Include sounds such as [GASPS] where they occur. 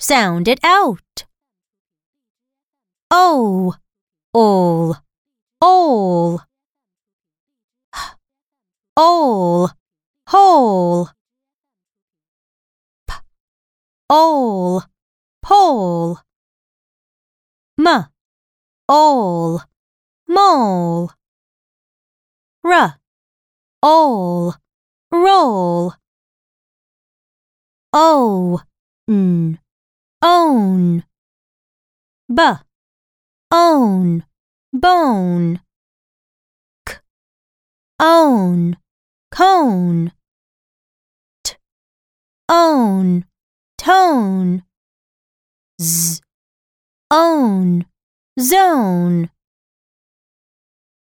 Sound it out. O, all, all. [GASPS] All, whole. P, all, pole. M, all, mole. R, all, roll. O, n, own. B, own, bone. K, own, cone. T, own, tone. Z, own, zone.